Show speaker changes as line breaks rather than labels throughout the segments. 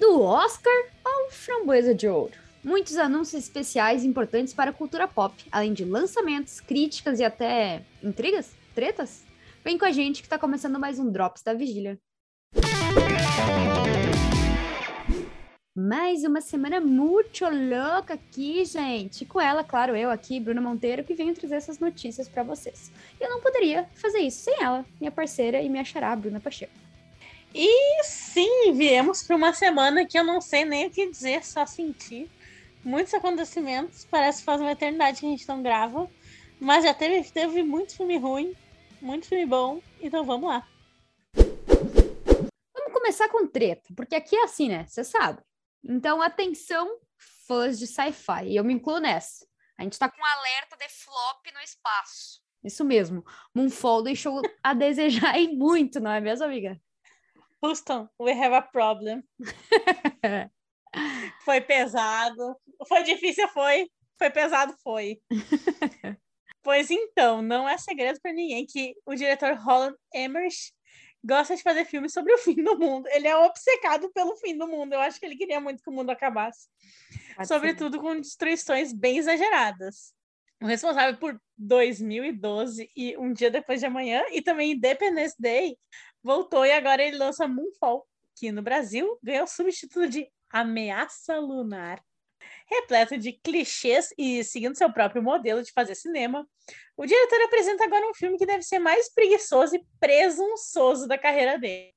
Do Oscar ao Framboesa de Ouro. Muitos anúncios especiais importantes para a cultura pop, além de lançamentos, críticas e até intrigas? Tretas? Vem com a gente que tá começando mais um Drops da Vigília. Mais uma semana muito louca aqui, gente. Com ela, claro, eu aqui, Bruna Monteiro, que venho trazer essas notícias para vocês. Eu não poderia fazer isso sem ela, minha parceira e minha xará, Bruna Pacheco.
E sim, viemos para uma semana que eu não sei nem o que dizer, só sentir. Muitos acontecimentos, parece que faz uma eternidade que a gente não grava. Mas já teve, teve muito filme ruim, muito filme bom, então vamos lá.
Vamos começar com treta, porque aqui é assim, né? Você sabe. Então, atenção, fãs de sci-fi, e eu me incluo nessa. A gente tá com um alerta de flop no espaço. Isso mesmo. Moonfall deixou a desejar e muito, não é mesmo, amiga?
Houston, we have a problem. foi pesado. Foi difícil, foi. Foi pesado, foi. pois então, não é segredo para ninguém que o diretor Roland Emmerich gosta de fazer filmes sobre o fim do mundo. Ele é obcecado pelo fim do mundo. Eu acho que ele queria muito que o mundo acabasse. Pode Sobretudo ser. com destruições bem exageradas. O responsável por 2012 e Um Dia Depois de Amanhã e também Independence Day voltou e agora ele lança Moonfall, que no Brasil ganhou o subtítulo de Ameaça Lunar. Repleto de clichês e seguindo seu próprio modelo de fazer cinema, o diretor apresenta agora um filme que deve ser mais preguiçoso e presunçoso da carreira dele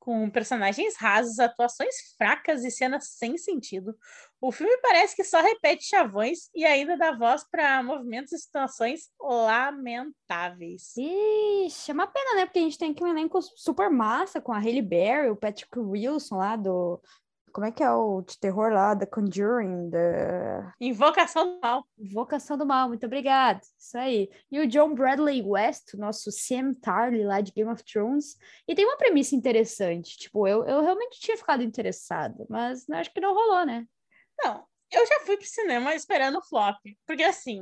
com personagens rasos, atuações fracas e cenas sem sentido. O filme parece que só repete chavões e ainda dá voz para movimentos e situações lamentáveis.
Ixi, é uma pena, né? Porque a gente tem aqui um elenco super massa com a Hailey Berry, o Patrick Wilson lá do como é que é o de terror lá, The Conjuring, da...
Invocação do Mal.
Invocação do Mal, muito obrigada. Isso aí. E o John Bradley West, nosso Sam Tarly lá de Game of Thrones. E tem uma premissa interessante. Tipo, eu, eu realmente tinha ficado interessada, mas acho que não rolou, né?
Não, eu já fui pro cinema esperando o flop. Porque assim,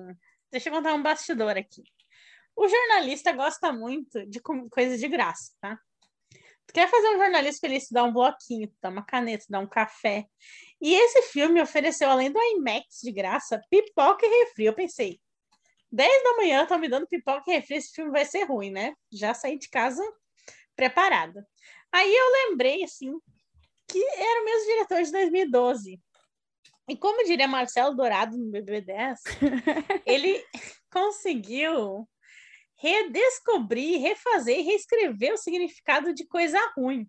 deixa eu contar um bastidor aqui. O jornalista gosta muito de coisas de graça, tá? Tu quer fazer um jornalista feliz, dar um bloquinho, dar uma caneta, dar um café. E esse filme ofereceu, além do IMAX de graça, pipoca e refri. Eu pensei, 10 da manhã, estão me dando pipoca e refri, esse filme vai ser ruim, né? Já saí de casa preparada. Aí eu lembrei, assim, que era o mesmo diretor de 2012. E como diria Marcelo Dourado no BB10, ele conseguiu redescobrir, refazer e reescrever o significado de coisa ruim.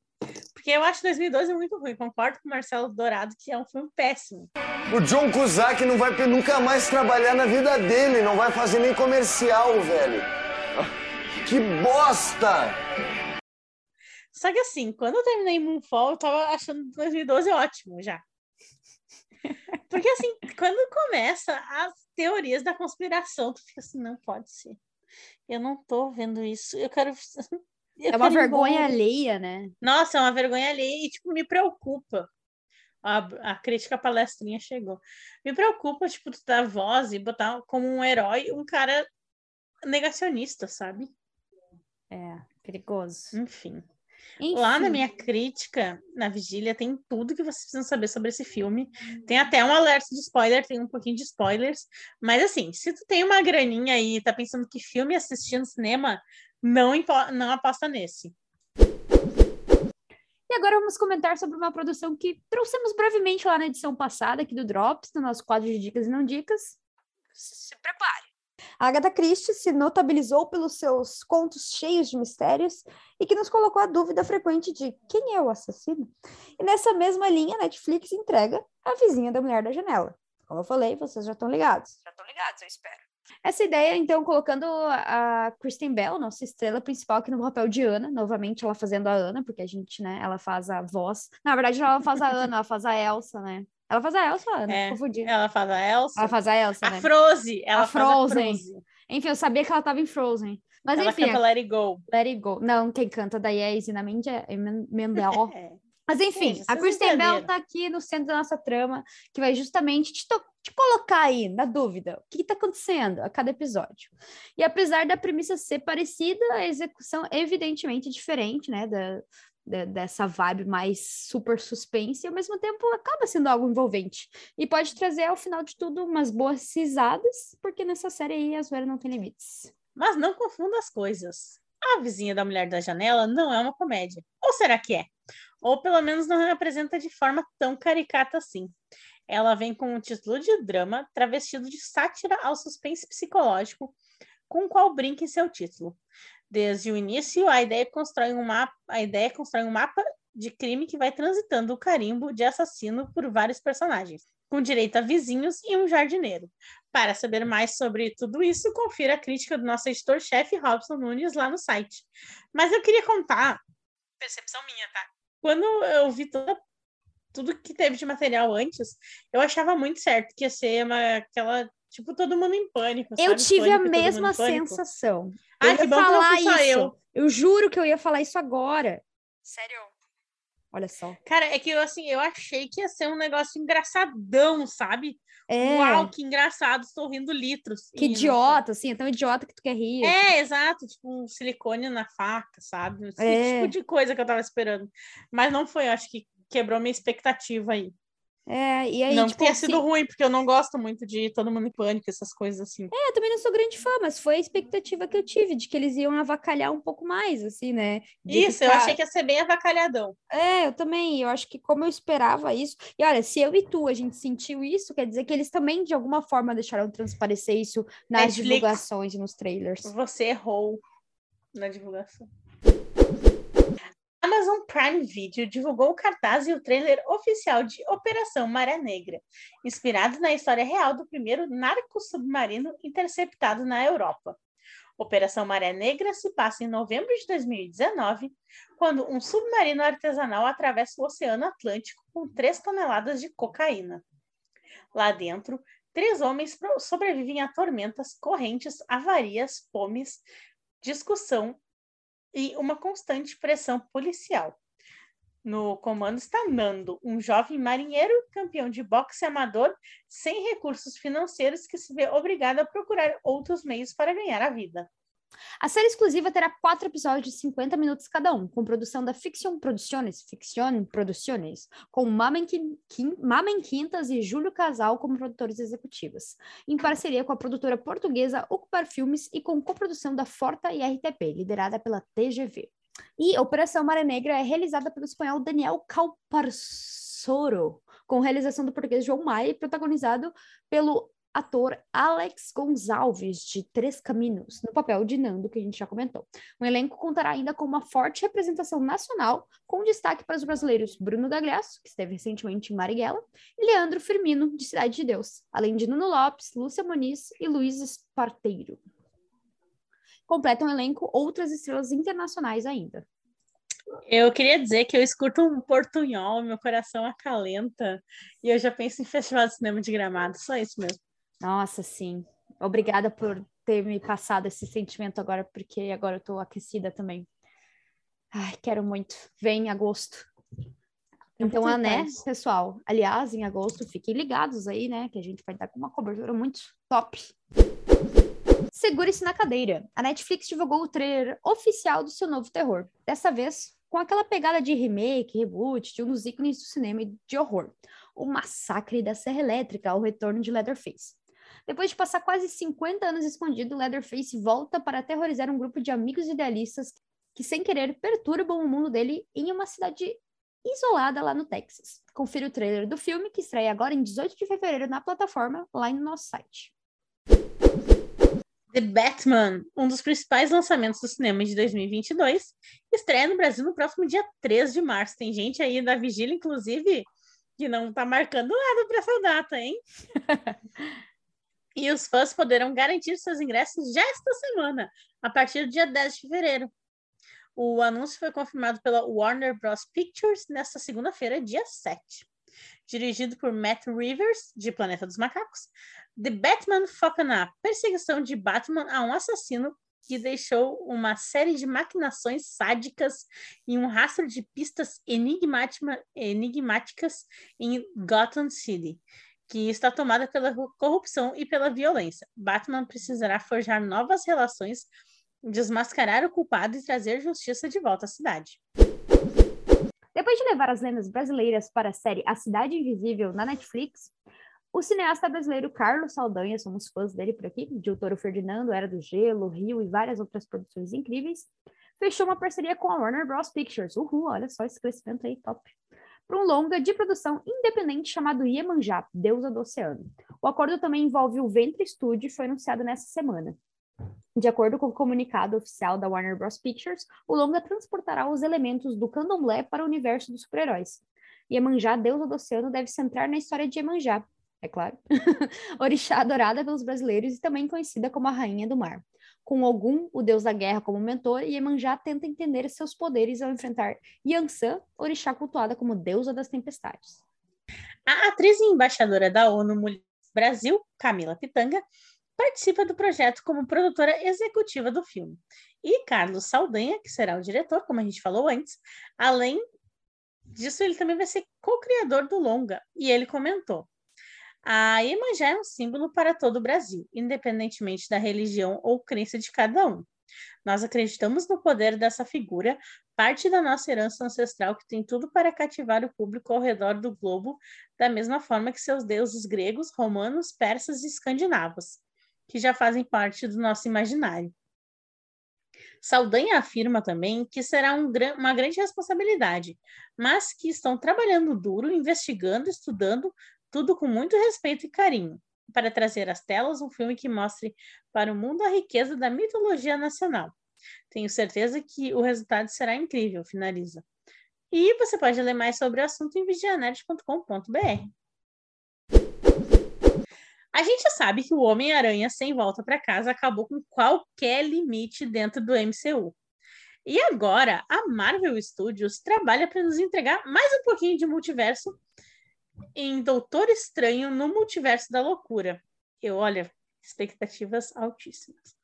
Porque eu acho 2012 muito ruim. Concordo com o Marcelo Dourado que é um filme péssimo.
O John Cusack não vai nunca mais trabalhar na vida dele, não vai fazer nem comercial, velho. Que bosta!
Só que assim, quando eu terminei Moonfall, eu tava achando 2012 ótimo já. Porque assim, quando começa as teorias da conspiração, tu fica assim, não pode ser eu não tô vendo isso. Eu quero.
Eu é uma vergonha alheia, né?
Nossa, é uma vergonha alheia e, tipo, me preocupa. A, a crítica palestrinha chegou. Me preocupa, tipo, tu dar voz e botar como um herói um cara negacionista, sabe?
É, perigoso.
Enfim. Enfim. Lá na minha crítica, na vigília, tem tudo que vocês precisam saber sobre esse filme. Tem até um alerta de spoiler, tem um pouquinho de spoilers. Mas assim, se tu tem uma graninha aí e tá pensando que filme assistir no cinema, não, não aposta nesse.
E agora vamos comentar sobre uma produção que trouxemos brevemente lá na edição passada, aqui do Drops, no nosso quadro de dicas e não dicas. Se prepare. A Agatha Christie se notabilizou pelos seus contos cheios de mistérios e que nos colocou a dúvida frequente de quem é o assassino. E nessa mesma linha, a Netflix entrega A Vizinha da Mulher da Janela. Como eu falei, vocês já estão ligados.
Já estão ligados, eu espero.
Essa ideia, então, colocando a Kristen Bell, nossa estrela principal, aqui no papel de Ana, novamente ela fazendo a Ana, porque a gente, né, ela faz a voz. Na verdade, ela faz a Ana, ela faz a Elsa, né? Ela faz a Elsa, né?
É, Confundi. Ela faz a Elsa.
Ela faz a Elsa,
a
né?
Frozen. Ela
a Frozen. a Frozen. Enfim, eu sabia que ela tava em Frozen. Mas
ela
enfim.
Ela canta Let It Go.
Let It Go. Não, quem canta daí é Isina Mendel. é. Mas enfim, Gente, a Kristen Bell tá aqui no centro da nossa trama, que vai justamente te, te colocar aí na dúvida. O que, está acontecendo a cada episódio? E apesar da premissa ser parecida, a execução evidentemente diferente, né? Da, de, dessa vibe mais super suspense e ao mesmo tempo acaba sendo algo envolvente. E pode trazer ao final de tudo umas boas risadas, porque nessa série aí a zoeira não tem limites.
Mas não confunda as coisas. A vizinha da mulher da janela não é uma comédia. Ou será que é? Ou pelo menos não representa de forma tão caricata assim. Ela vem com um título de drama travestido de sátira ao suspense psicológico, com qual brinca em seu título. Desde o início, a ideia constrói um mapa, a ideia constrói um mapa de crime que vai transitando o carimbo de assassino por vários personagens, com direito a vizinhos e um jardineiro. Para saber mais sobre tudo isso, confira a crítica do nosso editor-chefe Robson Nunes lá no site. Mas eu queria contar, percepção minha, tá? Quando eu vi toda, tudo que teve de material antes, eu achava muito certo que ia ser uma, aquela Tipo, todo mundo em pânico.
Eu
sabe?
tive
pânico,
a mesma sensação.
Ah,
eu
que
ia
bom que não
falar
só
isso.
eu.
Eu juro que eu ia falar isso agora. Sério. Olha só.
Cara, é que eu assim, eu achei que ia ser um negócio engraçadão, sabe?
É.
Uau, que engraçado, estou rindo litros.
Que
E não-
idiota, assim, é tão idiota que tu quer rir.
É, exato, tipo um silicone na faca, sabe? Esse
É.
tipo de coisa que eu tava esperando. Mas não foi, eu acho que quebrou minha expectativa aí.
É, e aí,
não que
tipo,
tenha
assim,
sido ruim, porque eu não gosto muito de todo mundo em pânico, essas coisas assim.
é, eu também não sou grande fã, mas foi a expectativa que eu tive, de que eles iam avacalhar um pouco mais, assim, né? De
Isso, eu
ficar-
achei que ia ser bem avacalhadão.
É, eu também, eu acho que como eu esperava isso, e olha, se eu e tu, a gente sentiu isso, quer dizer que eles também, de alguma forma, deixaram transparecer isso nas
Netflix.
divulgações e nos trailers.
Você errou na divulgação. Amazon Prime Video divulgou o cartaz e o trailer oficial de Operação Maré Negra, inspirado na história real do primeiro narco-submarino interceptado na Europa. Operação Maré Negra se passa em novembro de 2019, quando um submarino artesanal atravessa o Oceano Atlântico com 3 toneladas de cocaína. Lá dentro, três homens sobrevivem a tormentas, correntes, avarias, fomes, discussão e uma constante pressão policial. No comando está Nando, um jovem marinheiro, campeão de boxe amador, sem recursos financeiros, que se vê obrigado a procurar outros meios para ganhar a vida.
A série exclusiva terá quatro episódios de 50 minutos cada um, com produção da Fiction Produções, Fiction Produções, com Mamen, Mamen Quintas e Júlio Casal como produtores executivos, em parceria com a produtora portuguesa Ocupar Filmes e com coprodução da Forta e RTP, liderada pela TGV. E Operação Maré Negra é realizada pelo espanhol Daniel Calparsoro, com realização do português João Maia e protagonizado pelo ator Alex Gonçalves, de Três Caminhos, no papel de Nando, que a gente já comentou. O elenco contará ainda com uma forte representação nacional, com destaque para os brasileiros Bruno Gagliasso, que esteve recentemente em Marighella, e Leandro Firmino, de Cidade de Deus, além de Nuno Lopes, Lúcia Moniz e Luiz Esparteiro. Completam o elenco outras estrelas internacionais ainda.
Eu queria dizer que eu escuto um portunhol, meu coração acalenta, e eu já penso em festival de cinema de gramado, só isso mesmo.
Nossa, sim. Obrigada por ter me passado esse sentimento agora, porque agora eu tô aquecida também. Ai, quero muito. Vem em agosto. Então,
muito
ah, né, pessoal? Aliás, em agosto, fiquem ligados aí, né? Que a gente vai dar com uma cobertura muito top. Segure-se na cadeira. A Netflix divulgou o trailer oficial do seu novo terror. Dessa vez, com aquela pegada de remake, reboot, de um dos ícones do cinema de horror. O Massacre da Serra Elétrica, o retorno de Leatherface. Depois de passar quase 50 anos escondido, Leatherface volta para aterrorizar um grupo de amigos idealistas que, sem querer, perturbam o mundo dele em uma cidade isolada lá no Texas. Confira o trailer do filme, que estreia agora em 18 de fevereiro na plataforma, lá no nosso site.
The Batman, um dos principais lançamentos do cinema de 2022, estreia no Brasil no próximo dia 3 de março. Tem gente aí da vigília, inclusive, que não tá marcando nada para essa data, hein? e os fãs poderão garantir seus ingressos já esta semana, a partir do dia 10 de fevereiro. O anúncio foi confirmado pela Warner Bros. Pictures nesta segunda-feira, dia 7. Dirigido por Matt Rivers, de Planeta dos Macacos, The Batman foca na perseguição de Batman a um assassino que deixou uma série de maquinações sádicas e um rastro de pistas enigmáticas em Gotham City, que está tomada pela corrupção e pela violência. Batman precisará forjar novas relações, desmascarar o culpado e trazer justiça de volta à cidade.
Depois de levar as lendas brasileiras para a série A Cidade Invisível na Netflix, o cineasta brasileiro Carlos Saldanha, somos fãs dele por aqui, de O Toro Ferdinando, Era do Gelo, Rio e várias outras produções incríveis, fechou uma parceria com a Warner Bros. Pictures. Uhul, olha só esse crescimento aí, top. Para um longa de produção independente chamado Iemanjá, Deusa do Oceano. O acordo também envolve o Ventre Studio e foi anunciado nessa semana. De acordo com o comunicado oficial da Warner Bros. Pictures, o longa transportará os elementos do candomblé para o universo dos super-heróis. Iemanjá, deusa do oceano, deve centrar na história de Iemanjá, é claro, orixá adorada pelos brasileiros e também conhecida como a Rainha do Mar. Com Ogum, o deus da guerra, como mentor, Iemanjá tenta entender seus poderes ao enfrentar Yansan, orixá cultuada como deusa das tempestades.
A atriz e embaixadora da ONU Brasil, Camila Pitanga, participa do projeto como produtora executiva do filme. E Carlos Saldanha, que será o diretor, como a gente falou antes, além disso, ele também vai ser co-criador do longa. E ele comentou: a Iemanjá é um símbolo para todo o Brasil, independentemente da religião ou crença de cada um. Nós acreditamos no poder dessa figura, parte da nossa herança ancestral que tem tudo para cativar o público ao redor do globo, da mesma forma que seus deuses gregos, romanos, persas e escandinavos, que já fazem parte do nosso imaginário. Saldanha afirma também que será um, uma grande responsabilidade, mas que estão trabalhando duro, investigando, estudando tudo com muito respeito e carinho, para trazer às telas um filme que mostre para o mundo a riqueza da mitologia nacional. Tenho certeza que o resultado será incrível, finaliza. E você pode ler mais sobre o assunto em vigianet.com.br. A gente sabe que o Homem-Aranha sem volta para casa acabou com qualquer limite dentro do MCU. E agora a Marvel Studios trabalha para nos entregar mais um pouquinho de multiverso em Doutor Estranho no Multiverso da Loucura. Eu, olha, expectativas altíssimas.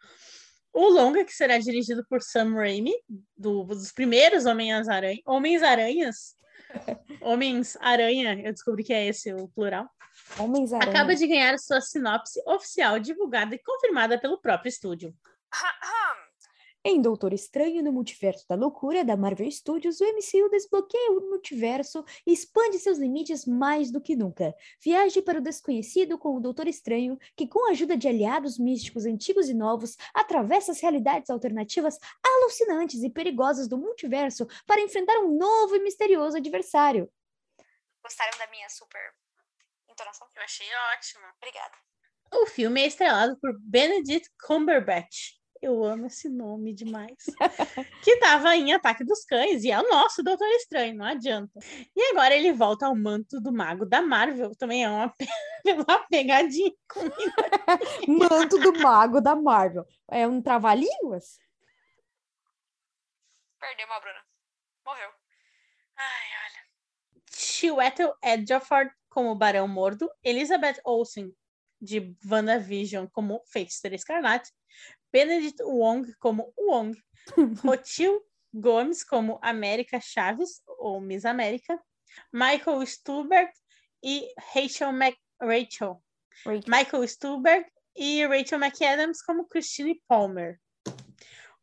O longa, que será dirigido por Sam Raimi, do, dos primeiros Homens-Aranha, Homens-Aranhas, Homens-Aranha, eu descobri que é esse o plural, acaba de ganhar sua sinopse oficial divulgada e confirmada pelo próprio estúdio.
Em Doutor Estranho no Multiverso da Loucura da Marvel Studios, o MCU desbloqueia o multiverso e expande seus limites mais do que nunca. Viaje para o desconhecido com o Doutor Estranho, que com a ajuda de aliados místicos antigos e novos, atravessa as realidades alternativas alucinantes e perigosas do multiverso para enfrentar um novo e misterioso adversário.
Gostaram da minha super entonação?
Eu achei ótimo.
Obrigada.
O filme é estrelado por Benedict Cumberbatch, eu amo esse nome demais. que tava em Ataque dos Cães, e é o nosso Doutor Estranho, não adianta. E agora ele volta ao manto do mago da Marvel, também é uma, uma pegadinha comigo.
manto do mago da Marvel. É um trava-línguas?
Perdeu uma Bruna. Morreu.
Ai, olha. Chiwetel Ejiofor como Barão Mordo, Elizabeth Olsen de WandaVision como Feiticeira Escarlate, Benedict Wong como Wong, Rotil Gomes como América Chaves, ou Miss América, Michael Stuhlberg e Rachel, Mac... Rachel. Rachel. Michael Stuhlberg e Rachel McAdams como Christine Palmer.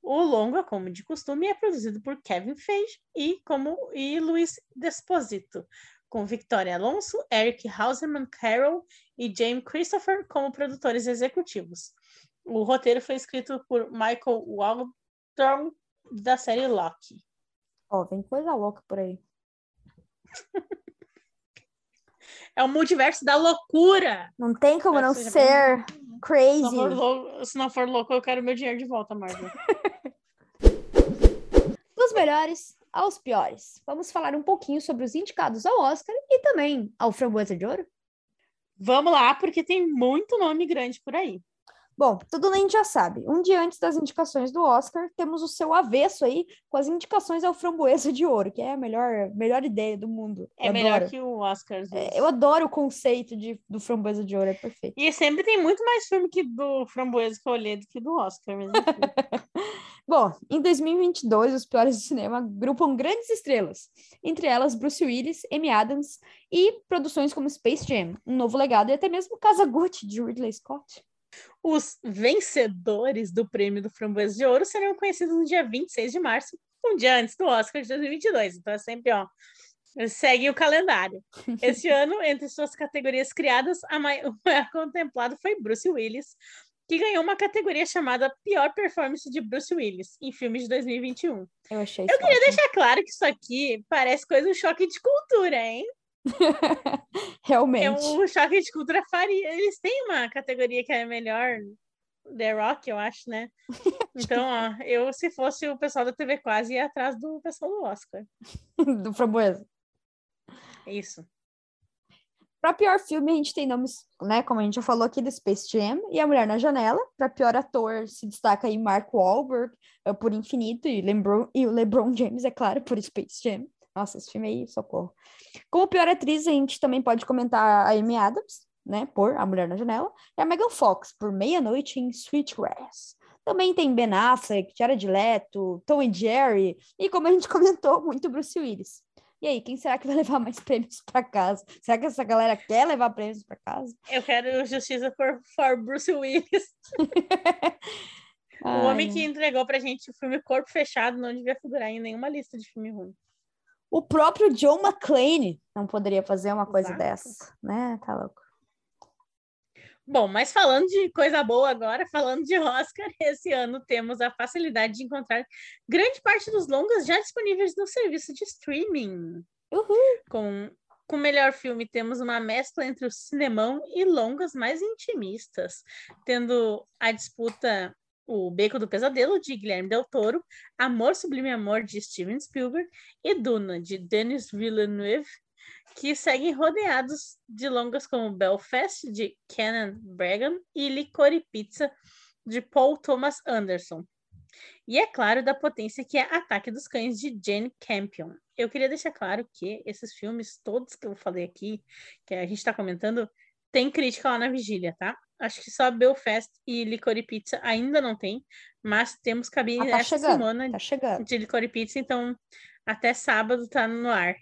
O longa, como de costume, é produzido por Kevin Feige e como e Luiz Desposito, com Victoria Alonso, Eric Hauserman Carroll e James Christopher como produtores executivos. O roteiro foi escrito por Michael Waldron, da série Loki.
Ó, oh, vem coisa louca por aí.
é o multiverso da loucura.
Não tem como não ser crazy.
Se não, louco, se não, for louco, eu quero meu dinheiro de volta, Marvel.
Dos melhores aos piores. Vamos falar um pouquinho sobre os indicados ao Oscar e também ao Framboesa de Ouro?
Vamos lá, porque tem muito nome grande por aí.
Bom, tudo a gente já sabe. Um dia antes das indicações do Oscar, temos o seu avesso aí com as indicações ao Framboesa de Ouro, que é a melhor, melhor ideia do mundo.
É eu melhor adoro. que o Oscar.
É, eu adoro o conceito de, do Framboesa de Ouro, é perfeito.
E sempre tem muito mais filme que do Framboesa que eu olhei do que do Oscar. Mesmo
Bom, em 2022, os piores do cinema agrupam grandes estrelas, entre elas Bruce Willis, Amy Adams e produções como Space Jam, Um Novo Legado e até mesmo Casa Gucci, de Ridley Scott.
Os vencedores do prêmio do Framboesa de Ouro serão conhecidos no dia 26 de março, um dia antes do Oscar de 2022. Então é sempre, ó, segue o calendário. Este ano, entre suas categorias criadas, a maior contemplado foi Bruce Willis, que ganhou uma categoria chamada Pior Performance de Bruce Willis em filmes de 2021.
Eu achei
Eu queria deixar claro que isso aqui parece coisa um choque de cultura, hein?
Realmente.
É um choque de cultura faria. Eles têm uma categoria que é melhor The Rock, eu acho, né? Então, ó, eu, se fosse o pessoal da TV Quase, ia atrás do pessoal do Oscar.
do Framboesa.
Isso.
Para pior filme, a gente tem nomes, né? Como a gente já falou aqui, do Space Jam e A Mulher na Janela. Para pior ator, se destaca aí Mark Wahlberg uh, por Infinito e, Lebron, e o LeBron James, é claro, por Space Jam. Nossa, esse filme aí, socorro. Como pior atriz, a gente também pode comentar a Amy Adams, né? Por A Mulher na Janela. E a Megan Fox, por Meia-Noite em Sweetgrass. Também tem Ben Affleck, Jared Leto, Tom e Jerry. E como a gente comentou, muito Bruce Willis. E aí, quem será que vai levar mais prêmios para casa? Será que essa galera quer levar prêmios para casa?
Eu quero justiça por, for Bruce Willis. o homem que entregou pra gente o filme Corpo Fechado não devia figurar em nenhuma lista de filme ruim.
O próprio John McClane não poderia fazer uma coisa Exato. dessa, né? Tá louco.
Bom, mas falando de coisa boa agora, falando de Oscar, esse ano temos a facilidade de encontrar grande parte dos longas já disponíveis no serviço de streaming.
Uhul.
Com com o melhor filme, temos uma mescla entre o cinemão e longas mais intimistas, tendo a disputa O Beco do Pesadelo, de Guilherme Del Toro, Amor Sublime Amor, de Steven Spielberg, e Duna, de Denis Villeneuve, que seguem rodeados de longas como Belfast, de Kenan Bragan, e Licorice Pizza, de Paul Thomas Anderson. E é claro, da potência que é Ataque dos Cães, de Jane Campion. Eu queria deixar claro que esses filmes, todos que eu falei aqui, que a gente está comentando, tem crítica lá na vigília, tá? Acho que só Belfast e Licorice Pizza ainda não tem, mas temos cabine ah, tá essa chegando, semana
tá
de Licorice Pizza, então até sábado tá no ar.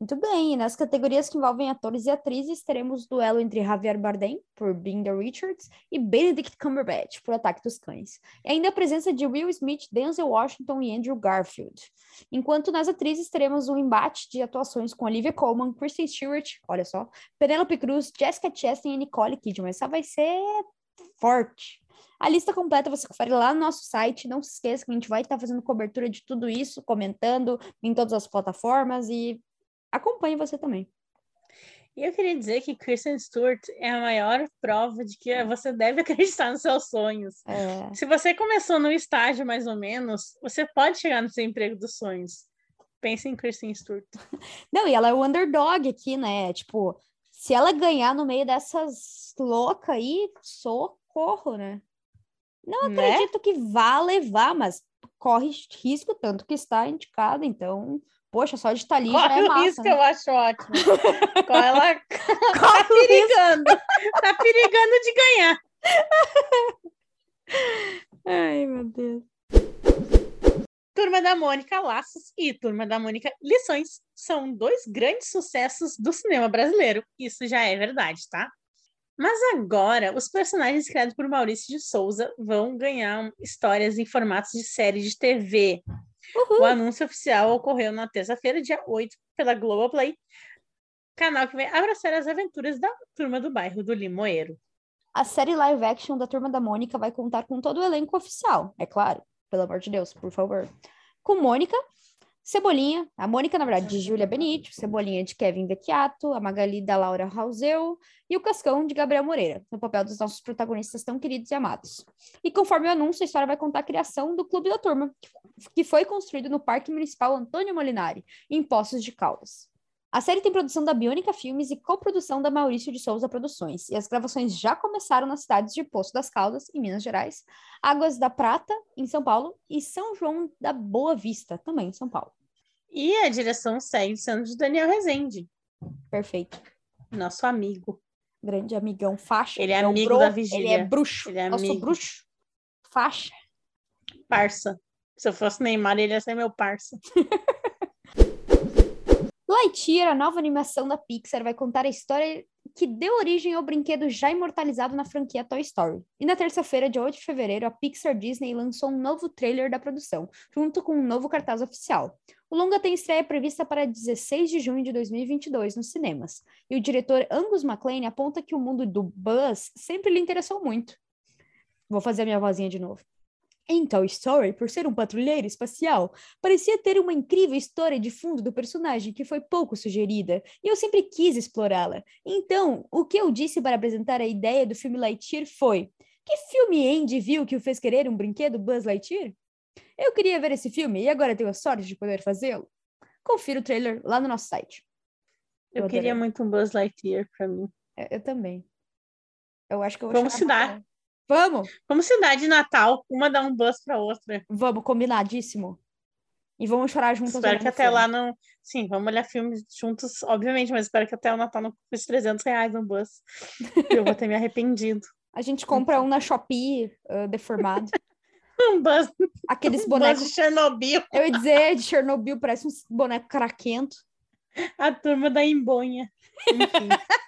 Muito bem, nas categorias que envolvem atores e atrizes, teremos duelo entre Javier Bardem, por Binder Richards, e Benedict Cumberbatch, por Ataque dos Cães. E ainda a presença de Will Smith, Denzel Washington e Andrew Garfield. Enquanto nas atrizes teremos um embate de atuações com Olivia Colman, Kristen Stewart, olha só, Penelope Cruz, Jessica Chastain e Nicole Kidman. Essa vai ser forte. A lista completa você confere lá no nosso site. Não se esqueça que a gente vai estar fazendo cobertura de tudo isso, comentando em todas as plataformas e acompanhe você também.
E eu queria dizer que Kristen Stewart é a maior prova de que você deve acreditar nos seus sonhos.
É.
Se você começou no estágio mais ou menos, você pode chegar no seu emprego dos sonhos. Pense em Kristen Stewart.
Não, e ela é o underdog aqui, né? Tipo, se ela ganhar no meio dessas loucas aí, socorro, né? Não né? acredito né? que vá levar, mas corre risco tanto que está indicada, então Poxa, só de estar ali Corre já é massa. Isso
né? eu acho ótimo. ela tá perigando. tá perigando de ganhar.
Ai, meu Deus.
Turma da Mônica Laços e Turma da Mônica Lições são dois grandes sucessos do cinema brasileiro. Isso já é verdade, tá? Mas agora, os personagens criados por Maurício de Souza vão ganhar histórias em formatos de série de TV. Uhum. O anúncio oficial ocorreu na terça-feira, dia 8, pela Globoplay, canal que vai abraçar as aventuras da Turma do Bairro do Limoeiro.
A série live action da Turma da Mônica vai contar com todo o elenco oficial, é claro. Pelo amor de Deus, por favor. Com Mônica, Cebolinha, a Mônica, na verdade, de Júlia Benítez, Cebolinha de Kevin Vecchiato, a Magali da Laura Rauseu e o Cascão de Gabriel Moreira, no papel dos nossos protagonistas tão queridos e amados. E conforme o anúncio, a história vai contar a criação do Clube da Turma, que foi construído no Parque Municipal Antônio Molinari, em Poços de Caldas. A série tem produção da Biônica Filmes e coprodução da Maurício de Souza Produções, e as gravações já começaram nas cidades de Poço das Caldas, em Minas Gerais, Águas da Prata, em São Paulo, e São João da Boa Vista, também em São Paulo.
E a direção segue sendo de Daniel Rezende.
Perfeito.
Nosso amigo.
Grande amigão, faixa.
Ele é, amigo bro, da Vigília.
Ele é bruxo.
Ele é
Nosso
amigo.
bruxo. Faixa.
Parça. Se eu fosse Neymar, ele ia ser meu parça.
Lightyear, a nova animação da Pixar, vai contar a história que deu origem ao brinquedo já imortalizado na franquia Toy Story. E na terça-feira, dia 8 de fevereiro, a Pixar Disney lançou um novo trailer da produção, junto com um novo cartaz oficial. O longa tem estreia prevista para 16 de junho de 2022 nos cinemas, e o diretor Angus MacLane aponta que o mundo do Buzz sempre lhe interessou muito. Vou fazer a minha vozinha de novo. Em Story, por ser um patrulheiro espacial, parecia ter uma incrível história de fundo do personagem que foi pouco sugerida, e eu sempre quis explorá-la. Então, o que eu disse para apresentar a ideia do filme Lightyear foi: que filme Andy viu que o fez querer um brinquedo Buzz Lightyear? Eu queria ver esse filme e agora tenho a sorte de poder fazê-lo. Confira o trailer lá no nosso site.
Eu, eu queria muito um Buzz Lightyear para mim.
Eu, eu, também. Eu acho que eu vou
Vamos se dar.
Vamos?
Vamos se dar de Natal, uma dar um bus pra outra.
Vamos, combinadíssimo. E vamos chorar juntas.
Espero que até filme. lá não. Sim, vamos olhar filmes juntos, obviamente, mas espero que até o Natal não custe 300 reais no bus. eu vou ter me arrependido.
A gente compra um na Shopee uh, deformado.
um bus.
Aqueles bonecos.
Um de Chernobyl.
Eu ia dizer, de Chernobyl, parece um boneco craquento.
A turma da embonha.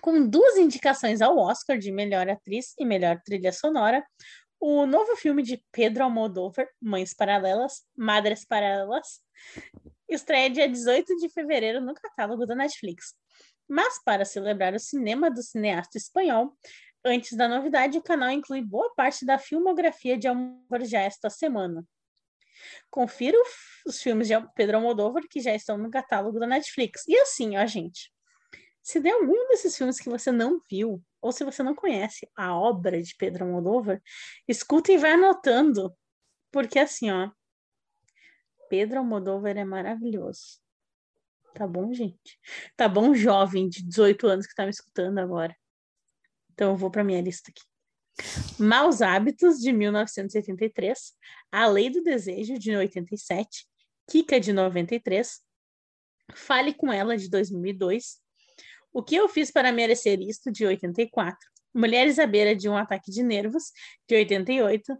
Com duas indicações ao Oscar de melhor atriz e melhor trilha sonora, o novo filme de Pedro Almodóvar, Mães Paralelas, Madres Paralelas, estreia dia 18 de fevereiro no catálogo da Netflix. Mas para celebrar o cinema do cineasta espanhol, antes da novidade, o canal inclui boa parte da filmografia de Almodóvar já esta semana. Confira os filmes de Pedro Almodóvar que já estão no catálogo da Netflix. E assim, ó, gente, se der algum desses filmes que você não viu, ou se você não conhece a obra de Pedro Almodóvar, escuta e vai anotando. Porque assim, ó, Pedro Almodóvar é maravilhoso. Tá bom, gente? Tá bom, jovem de 18 anos que tá me escutando agora. Então eu vou para minha lista aqui. Maus Hábitos, de 1983, A Lei do Desejo, de 87, Kika, de 93, Fale com Ela, de 2002, o que eu fiz para merecer isto, de 84. Mulheres à beira de um ataque de nervos, de 88.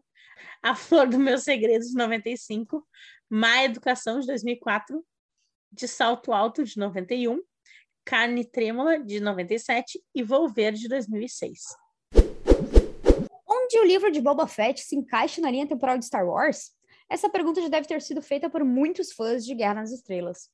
A Flor do Meu Segredo, de 95. Má Educação, de 2004. De Salto Alto, de 91. Carne Trêmula, de 97. E Voo Verde, de 2006.
Onde o livro de Boba Fett se encaixa na linha temporal de Star Wars? Essa pergunta já deve ter sido feita por muitos fãs de Guerra nas Estrelas.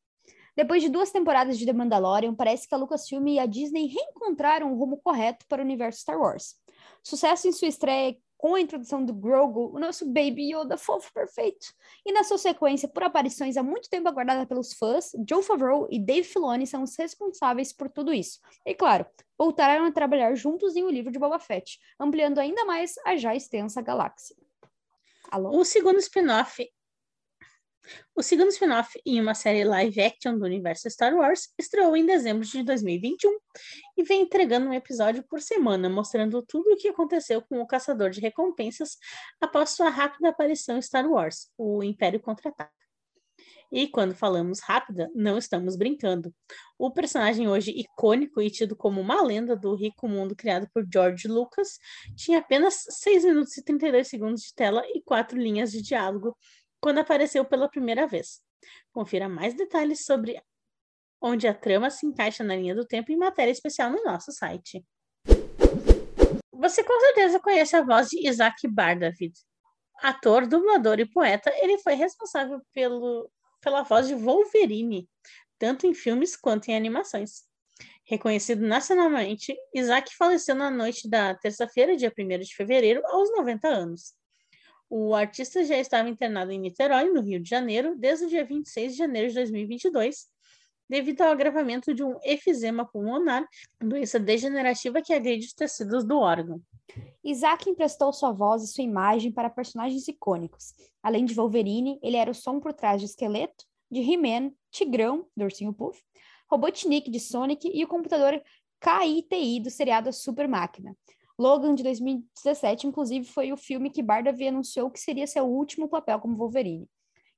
Depois de duas temporadas de The Mandalorian, parece que a Lucasfilm e a Disney reencontraram o rumo correto para o universo Star Wars. Sucesso em sua estreia com a introdução do Grogu, o nosso Baby Yoda fofo perfeito. E na sua sequência, por aparições há muito tempo aguardadas pelos fãs, Joe Favreau e Dave Filoni são os responsáveis por tudo isso. E claro, voltaram a trabalhar juntos em O Livro de Boba Fett, ampliando ainda mais a já extensa galáxia.
Alô? O segundo spin-off o segundo spin-off em uma série live action do universo Star Wars estreou em dezembro de 2021 e vem entregando um episódio por semana, mostrando tudo o que aconteceu com o caçador de recompensas após sua rápida aparição em Star Wars, o Império Contra-Ataca. E quando falamos rápida, não estamos brincando. O personagem hoje icônico e tido como uma lenda do rico mundo criado por George Lucas tinha apenas 6 minutos e 32 segundos de tela e 4 linhas de diálogo quando apareceu pela primeira vez. Confira mais detalhes sobre onde a trama se encaixa na linha do tempo em matéria especial no nosso site. Você com certeza conhece a voz de Isaac Bardavid. Ator, dublador e poeta, ele foi responsável pelo, pela voz de Wolverine, tanto em filmes quanto em animações. Reconhecido nacionalmente, Isaac faleceu na noite da terça-feira, dia 1 de fevereiro, aos 90 anos. O artista já estava internado em Niterói, no Rio de Janeiro, desde o dia 26 de janeiro de 2022, devido ao agravamento de um efizema pulmonar, doença degenerativa que agride os tecidos do órgão.
Isaac emprestou sua voz e sua imagem para personagens icônicos. Além de Wolverine, ele era o som por trás de Esqueleto, de He-Man, Tigrão, do Ursinho Puff, Robotnik, de Sonic e o computador KITI do seriado Super Máquina. Logan, de 2017, inclusive, foi o filme que Bardavi anunciou que seria seu último papel como Wolverine.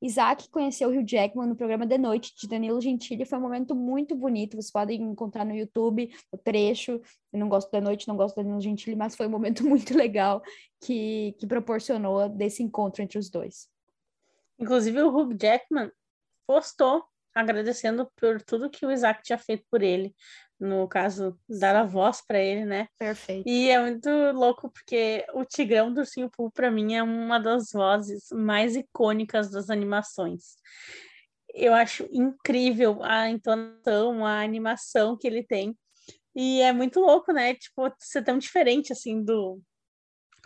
Isaac conheceu Hugh Jackman no programa The Noite de Danilo Gentili. Foi um momento muito bonito. Vocês podem encontrar no YouTube o trecho. Eu não gosto da noite, não gosto do Danilo Gentili, mas foi um momento muito legal que, que proporcionou desse encontro entre os dois.
Inclusive, o Hugh Jackman postou agradecendo por tudo que o Isaac tinha feito por ele. No caso, dar a voz para ele, né?
Perfeito.
E é muito louco porque o Tigrão do Ursinho Poo, para mim, é uma das vozes mais icônicas das animações. Eu acho incrível a entonação, a animação que ele tem. E é muito louco, né? Tipo, ser tão diferente assim do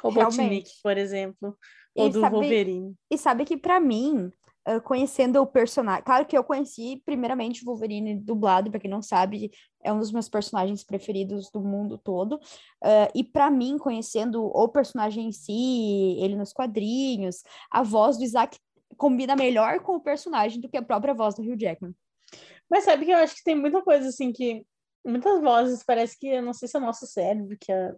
Robotnik, por exemplo, ou e do sabe, Wolverine.
E sabe que para mim, uh, conhecendo o personagem, claro que eu conheci primeiramente o Wolverine dublado, para quem não sabe, é um dos meus personagens preferidos do mundo todo. Uh, e para mim, conhecendo o personagem em si, ele nos quadrinhos, a voz do Isaac combina melhor com o personagem do que a própria voz do Hugh Jackman.
Mas sabe que eu acho que tem muita coisa assim que muitas vozes, parece que, eu não sei se é o nosso cérebro que é,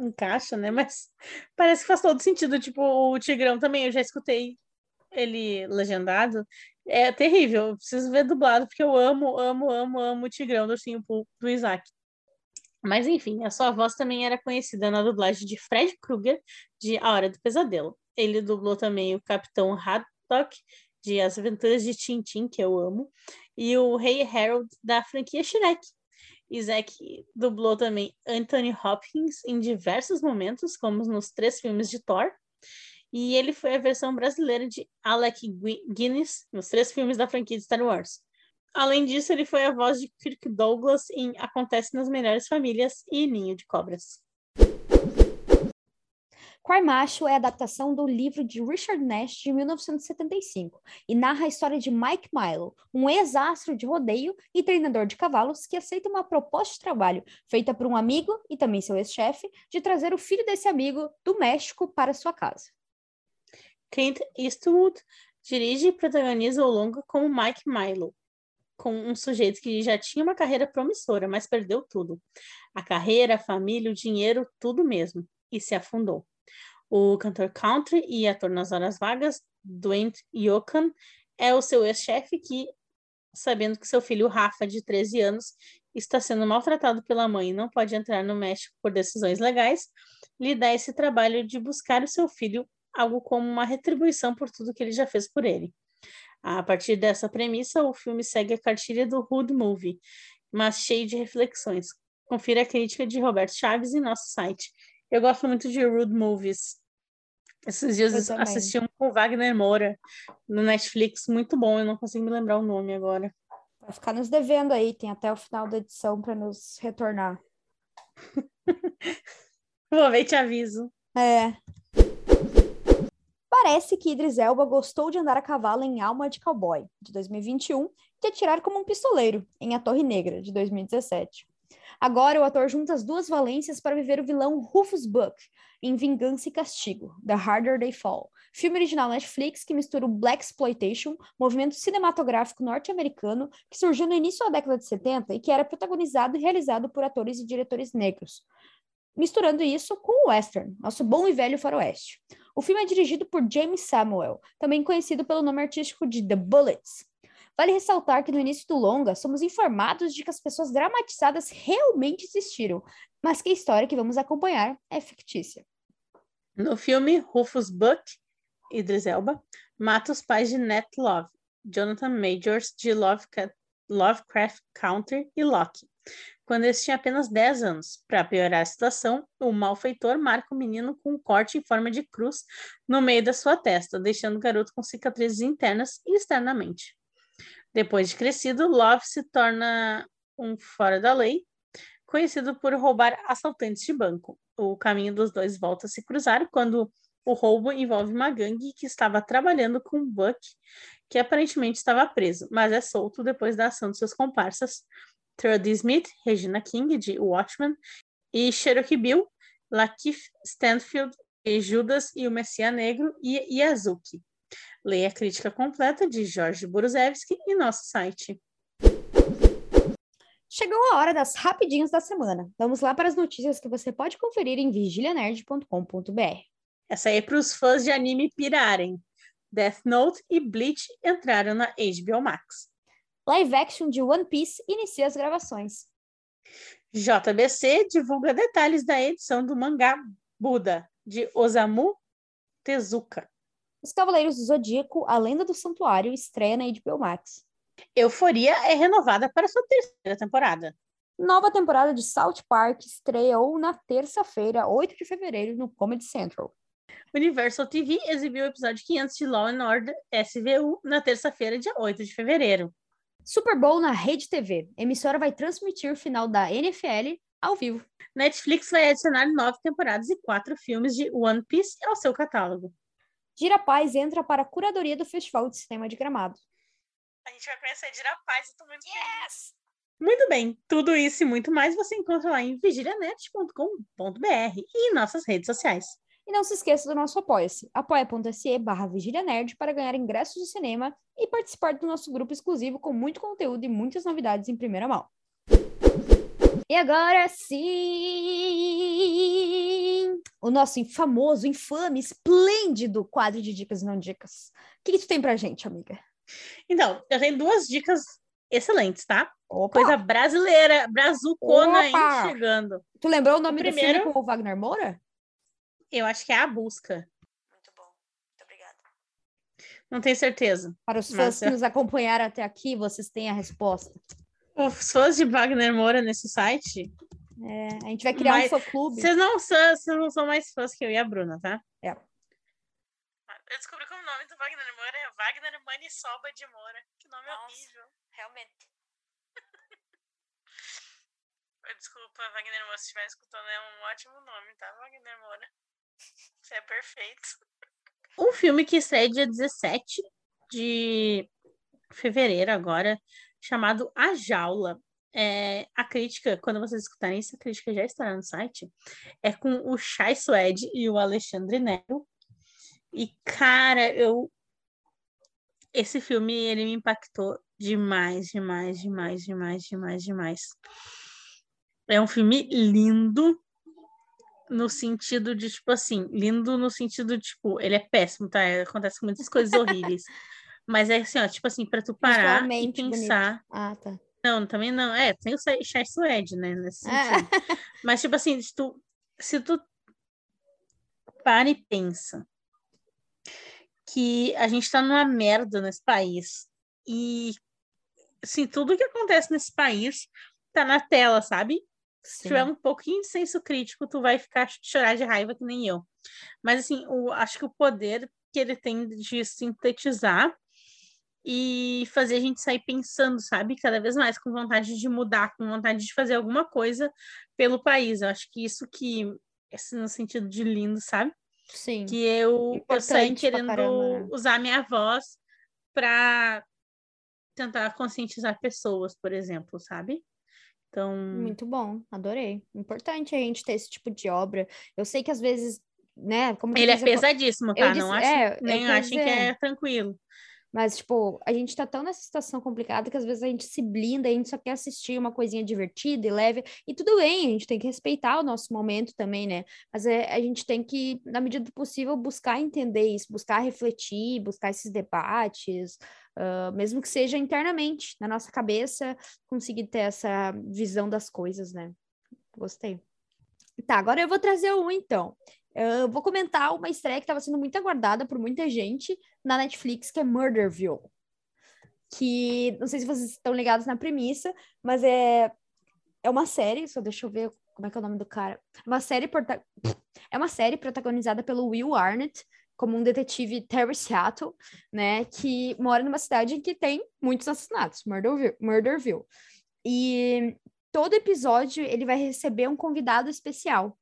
encaixa, né? Mas parece que faz todo sentido. Tipo, o Tigrão também, eu já escutei ele legendado. É terrível, eu preciso ver dublado, porque eu amo, amo, amo, amo o Tigrão do Ursinho do Isaac. Mas enfim, a sua voz também era conhecida na dublagem de Fred Krueger, de A Hora do Pesadelo. Ele dublou também o Capitão Haddock, de As Aventuras de Tintin, que eu amo, e o Rei Harold, da franquia Shrek. Isaac dublou também Anthony Hopkins em diversos momentos, como nos três filmes de Thor. E ele foi a versão brasileira de Alec Guinness nos três filmes da franquia de Star Wars. Além disso, ele foi a voz de Kirk Douglas em Acontece nas Melhores Famílias e Ninho de Cobras.
Cry Macho é a adaptação do livro de Richard Nash de 1975 e narra a história de Mike Milo, um ex-astro de rodeio e treinador de cavalos que aceita uma proposta de trabalho feita por um amigo e também seu ex-chefe de trazer o filho desse amigo do México para sua casa.
Clint Eastwood dirige e protagoniza o longa como Mike Milo, com um sujeito que já tinha uma carreira promissora, mas perdeu tudo. A carreira, a família, o dinheiro, tudo mesmo, e se afundou. O cantor country e ator nas horas vagas, Dwayne Yokan, é o seu ex-chefe que, sabendo que seu filho Rafa, de 13 anos, está sendo maltratado pela mãe e não pode entrar no México por decisões legais, lhe dá esse trabalho de buscar o seu filho, algo como uma retribuição por tudo que ele já fez por ele. A partir dessa premissa, o filme segue a cartilha do Hood Movie, mas cheio de reflexões. Confira a crítica de Roberto Chaves em nosso site eu gosto muito de Rude Movies. Esses dias eu assisti um com Wagner Moura no Netflix, muito bom, eu não consigo me lembrar o nome agora.
Vai ficar nos devendo aí, tem até o final da edição para nos retornar.
Vou ver te aviso.
É. Parece que Idris Elba gostou de andar a cavalo em Alma de Cowboy, de 2021, e de atirar como um pistoleiro, em A Torre Negra, de 2017. Agora o ator junta as duas valências para viver o vilão Rufus Buck em Vingança e Castigo, The Harder They Fall, filme original Netflix que mistura o Black Exploitation, movimento cinematográfico norte-americano que surgiu no início da década de 70 e que era protagonizado e realizado por atores e diretores negros, misturando isso com o western, nosso bom e velho faroeste. O filme é dirigido por James Samuel, também conhecido pelo nome artístico de The Bullets, Vale ressaltar que no início do longa somos informados de que as pessoas dramatizadas realmente existiram, mas que a história que vamos acompanhar é fictícia.
No filme, Rufus Buck, Idris Elba, mata os pais de Nat Love, Jonathan Majors, de Lovecraft Country e Locke. Quando este tinha apenas 10 anos. Para piorar a situação, o malfeitor marca o menino com um corte em forma de cruz no meio da sua testa, deixando o garoto com cicatrizes internas e externamente. Depois de crescido, Love se torna um fora da lei, conhecido por roubar assaltantes de banco. O caminho dos dois volta a se cruzar quando o roubo envolve uma gangue que estava trabalhando com Buck, que aparentemente estava preso, mas é solto depois da ação de seus comparsas Trudy Smith, Regina King, de Watchmen, e Cherokee Bill, Lakeith Stanfield, e Judas e o Messias Negro e Yazuki. Leia a crítica completa de Jorge Borusevski em nosso site.
Chegou a hora das rapidinhas da semana. Vamos lá para as notícias que você pode conferir em vigilianerd.com.br.
Essa aí é para os fãs de anime pirarem. Death Note e Bleach entraram na HBO Max.
Live action de One Piece inicia as gravações.
JBC divulga detalhes da edição do mangá Buda, de Osamu Tezuka.
Os Cavaleiros do Zodíaco, A Lenda do Santuário, estreia na HBO Max.
Euforia é renovada para sua terceira temporada.
Nova temporada de South Park estreou na terça-feira, 8 de fevereiro, no Comedy Central.
Universal TV exibiu o episódio 500 de Law and Order SVU na terça-feira, dia 8 de fevereiro.
Super Bowl na Rede TV. A emissora vai transmitir o final da NFL ao vivo.
Netflix vai adicionar nove temporadas e quatro filmes de One Piece ao seu catálogo.
Gira Paz entra para a curadoria do Festival de Cinema de Gramado.
A gente vai conhecer Gira Paz, eu tô muito yes! Muito bem, tudo isso e muito mais você encontra lá em vigilianet.com.br e em nossas redes sociais.
E não se esqueça do nosso apoia-se, apoia.se barra para ganhar ingressos de cinema e participar do nosso grupo exclusivo com muito conteúdo e muitas novidades em primeira mão. E agora sim! O nosso famoso, infame, esplêndido quadro de dicas e não dicas. O que, que tu tem pra gente, amiga?
Então, eu tenho duas dicas excelentes, tá? Opa. Coisa brasileira, brazucona aí chegando.
Tu lembrou o nome o primeiro, do filme com o Wagner Moura?
Eu acho que é A Busca.
Muito bom. Muito obrigada.
Não tenho certeza.
Para os fãs que nos acompanharam até aqui, vocês têm a resposta.
Os fãs de Wagner Moura nesse site.
É, a gente vai criar Mas, um fã-clube.
Vocês não, são, vocês não são mais fãs que eu e a Bruna, tá?
É.
Eu descobri que o nome do Wagner Moura é Wagner Manisoba de Moura. Que nome Nossa, horrível.
Realmente.
Desculpa, Wagner Moura, se estiver escutando, é um ótimo nome, tá, Wagner Moura? É perfeito. Um filme que estreia dia 17 de fevereiro agora, chamado A Jaula. É, a crítica, quando vocês escutarem isso, a crítica já estará no site, é com o Chai Suede e o Alexandre Nero. E, cara, eu... Esse filme, ele me impactou demais, demais, demais, demais, demais, demais. É um filme lindo, no sentido de, tipo assim, lindo no sentido, de, tipo, ele é péssimo, tá? Acontece muitas coisas horríveis. Mas é assim, ó, tipo assim, pra tu parar e pensar.
Bonito. Ah, tá.
Não, também não. É, tem o Chai Suede, né? Nesse ah. sentido. Ah. Mas, tipo assim, se tu, se tu para e pensa que a gente tá numa merda nesse país e assim, tudo que acontece nesse país tá na tela, sabe? Se tiver um pouquinho de senso crítico, tu vai ficar chorar de raiva que nem eu. Mas assim, o, acho que o poder que ele tem de sintetizar e fazer a gente sair pensando, sabe? Cada vez mais com vontade de mudar, com vontade de fazer alguma coisa pelo país. Eu acho que isso que, esse no sentido de lindo, sabe?
Sim.
Que eu, eu saí querendo caramba, né? usar minha voz para tentar conscientizar pessoas, por exemplo, sabe? Então.
Muito bom, adorei. Importante a gente ter esse tipo de obra. Eu sei que às vezes, né?
Como Ele é pesadíssimo, tá? Disse, não acho, é, nem achem que é tranquilo.
Mas, tipo, a gente tá tão nessa situação complicada que às vezes a gente se blinda, a gente só quer assistir uma coisinha divertida e leve. E tudo bem, a gente tem que respeitar o nosso momento também, né? Mas é, a gente tem que, na medida do possível, buscar entender isso, buscar refletir, buscar esses debates, uh, mesmo que seja internamente, na nossa cabeça, conseguir ter essa visão das coisas, né? Gostei. Tá, agora eu vou trazer um então. Vou comentar uma estreia que estava sendo muito aguardada por muita gente na Netflix, que é Murderville. Que não sei se vocês estão ligados na premissa, mas é, é uma série, só deixa eu ver como é que é o nome do cara. É uma série, porta... é uma série protagonizada pelo Will Arnett, como um detetive Terry Seattle, né, que mora numa cidade em que tem muitos assassinatos, Murderville. Murderville. E todo episódio ele vai receber um convidado especial.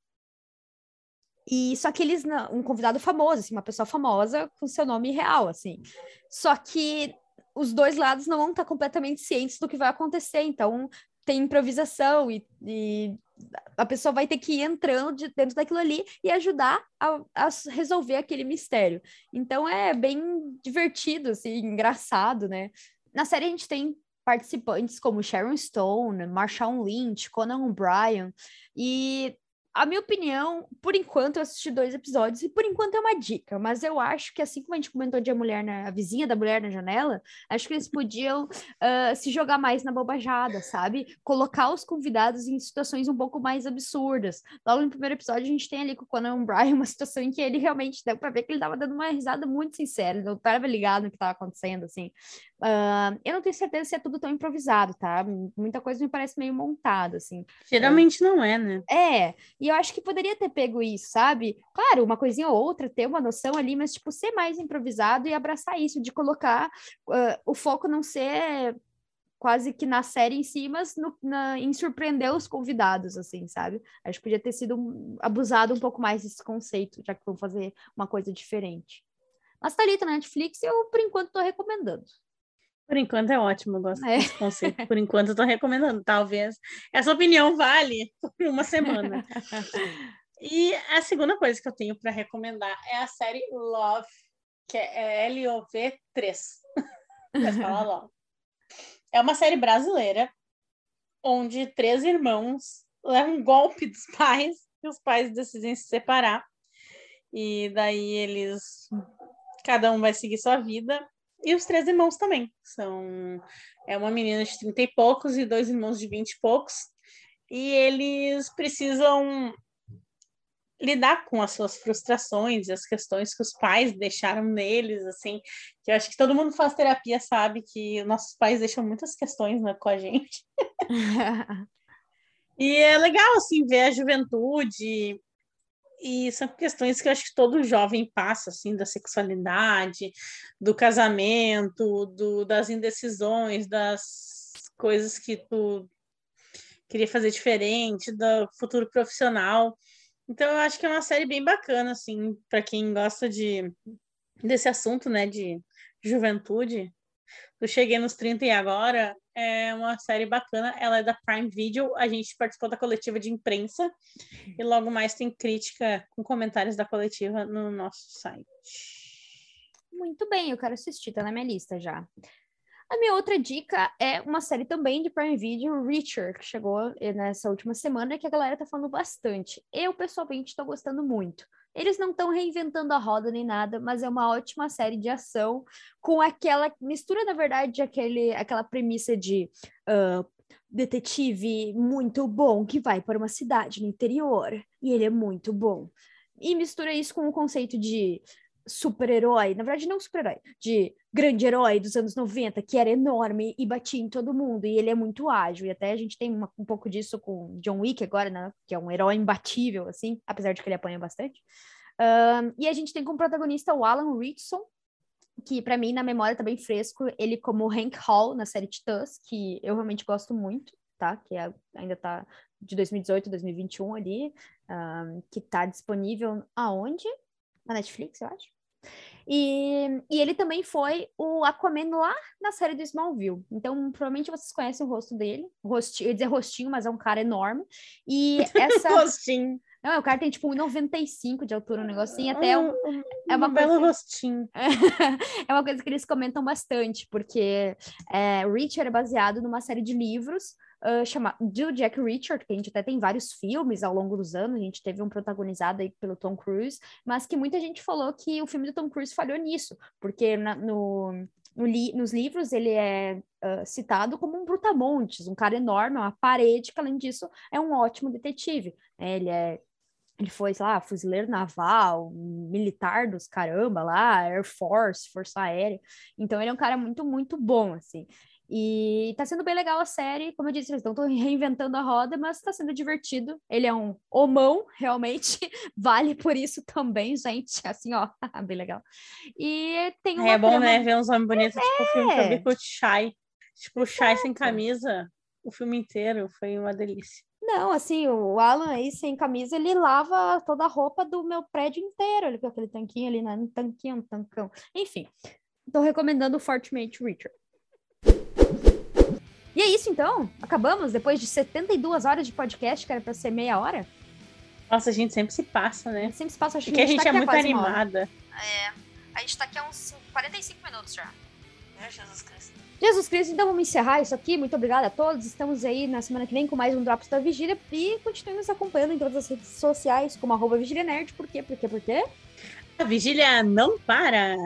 E só que eles um convidado famoso, assim, uma pessoa famosa com seu nome real, assim. Só que os dois lados não vão estar completamente cientes do que vai acontecer, então tem improvisação e, e a pessoa vai ter que ir entrando de, dentro daquilo ali e ajudar a, a, resolver aquele mistério. Então é bem divertido, assim, engraçado, né? Na série a gente tem participantes como Sharon Stone, Marshawn Lynch, Conan O'Brien, e a minha opinião, por enquanto, eu assisti dois episódios e por enquanto é uma dica, mas eu acho que assim como a gente comentou de a mulher na a vizinha da mulher na janela, acho que eles podiam uh, se jogar mais na bobajada, sabe? Colocar os convidados em situações um pouco mais absurdas. Logo no primeiro episódio, a gente tem ali com o Conan O'Brien uma situação em que ele realmente deu para ver que ele tava dando uma risada muito sincera, ele não tava ligado no que tava acontecendo, assim. Uh, eu não tenho certeza se é tudo tão improvisado, tá? Muita coisa me parece meio montada, assim.
Geralmente é. não é, né?
É, e eu acho que poderia ter pego isso, sabe? Claro, uma coisinha ou outra, ter uma noção ali, mas, tipo, ser mais improvisado e abraçar isso, de colocar uh, o foco não ser quase que na série em si, mas no, na, em surpreender os convidados, assim, sabe? Acho que podia ter sido abusado um pouco mais desse conceito, já que vão fazer uma coisa diferente. Mas tá ali, tá na Netflix e eu, por enquanto, tô recomendando.
Por enquanto é ótimo, eu gosto é. desse conceito. Por enquanto eu tô recomendando. Talvez essa opinião vale por uma semana. e a segunda coisa que eu tenho para recomendar é a série Love, que é L-O-V 3. Mas fala Love. É uma série brasileira onde três irmãos levam um golpe dos pais e os pais decidem se separar. E daí eles cada um vai seguir sua vida e os três irmãos também. São é uma menina de 30 e poucos e dois irmãos de 20 e poucos. E eles precisam lidar com as suas frustrações e as questões que os pais deixaram neles, assim, que eu acho que todo mundo faz terapia sabe que nossos pais deixam muitas questões né, com a gente. e é legal, assim, ver a juventude e são questões que eu acho que todo jovem passa, assim, da sexualidade, do casamento, do, das indecisões, das coisas que tu queria fazer diferente, do futuro profissional. Então, eu acho que é uma série bem bacana, assim, para quem gosta de desse assunto, né, de juventude. Eu cheguei nos 30 e agora, é uma série bacana, ela é da Prime Video, a gente participou da coletiva de imprensa e logo mais tem crítica com comentários da coletiva no nosso site.
Muito bem, eu quero assistir, tá na minha lista já. A minha outra dica é uma série também de Prime Video, Richard, que chegou nessa última semana, que a galera tá falando bastante. Eu, pessoalmente, tô gostando muito. Eles não estão reinventando a roda nem nada, mas é uma ótima série de ação com aquela mistura, na verdade, aquele, aquela premissa de uh, detetive muito bom que vai para uma cidade no interior e ele é muito bom. E mistura isso com o conceito de super-herói, na verdade não super-herói, de grande herói dos anos 90, que era enorme e batia em todo mundo, e ele é muito ágil, e até a gente tem uma, um pouco disso com John Wick agora, né, que é um herói imbatível, assim, apesar de que ele apanha bastante. Um, e a gente tem como protagonista o Alan Ritchson, que para mim, na memória, tá bem fresco, ele como Hank Hall na série Titãs, que eu realmente gosto muito, tá, que é, ainda tá de 2018, 2021 ali, um, que tá disponível aonde? Na Netflix, eu acho. E, e ele também foi o Aquaman lá na série do Smallville. Então, provavelmente vocês conhecem o rosto dele. Rostinho, eu ia dizer rostinho, mas é um cara enorme. E essa.
rostinho.
Não, o cara tem tipo 1,95 de altura, um negocinho, até um,
um, é uma um belo coisa... rostinho.
é uma coisa que eles comentam bastante, porque é, Richard é baseado numa série de livros uh, chama, do Jack Richard, que a gente até tem vários filmes ao longo dos anos, a gente teve um protagonizado aí pelo Tom Cruise, mas que muita gente falou que o filme do Tom Cruise falhou nisso, porque na, no, no li, nos livros ele é uh, citado como um brutamontes, um cara enorme, uma parede, que além disso é um ótimo detetive. Né? Ele é ele foi, sei lá, fuzileiro naval, militar dos caramba lá, Air Force, Força Aérea. Então ele é um cara muito, muito bom, assim. E tá sendo bem legal a série, como eu disse, eles estão reinventando a roda, mas tá sendo divertido. Ele é um homão, realmente, vale por isso também, gente. Assim, ó, bem legal. E tem
uma. É bom, trama... né? Ver uns homens bonitos, é. tipo o filme sobre o Shai. Tipo, o Shai sem camisa, o filme inteiro, foi uma delícia.
Não, assim, o Alan aí sem camisa, ele lava toda a roupa do meu prédio inteiro, ele com aquele tanquinho ali, né? Um tanquinho, um tancão. Enfim, tô recomendando fortemente Richard. E é isso então. Acabamos depois de 72 horas de podcast, que era pra ser meia hora.
Nossa, a gente sempre se passa, né?
Sempre se passa,
acho Porque a gente, tá é muito animada.
É. A gente tá aqui há uns 45 minutos já. Meu Jesus Cristo.
Jesus Cristo, então vamos encerrar isso aqui. Muito obrigada a todos. Estamos aí na semana que vem com mais um Drops da Vigília. E continue nos acompanhando em todas as redes sociais, como arroba Vigília Nerd. Por quê? Por quê? Por quê?
A vigília não para!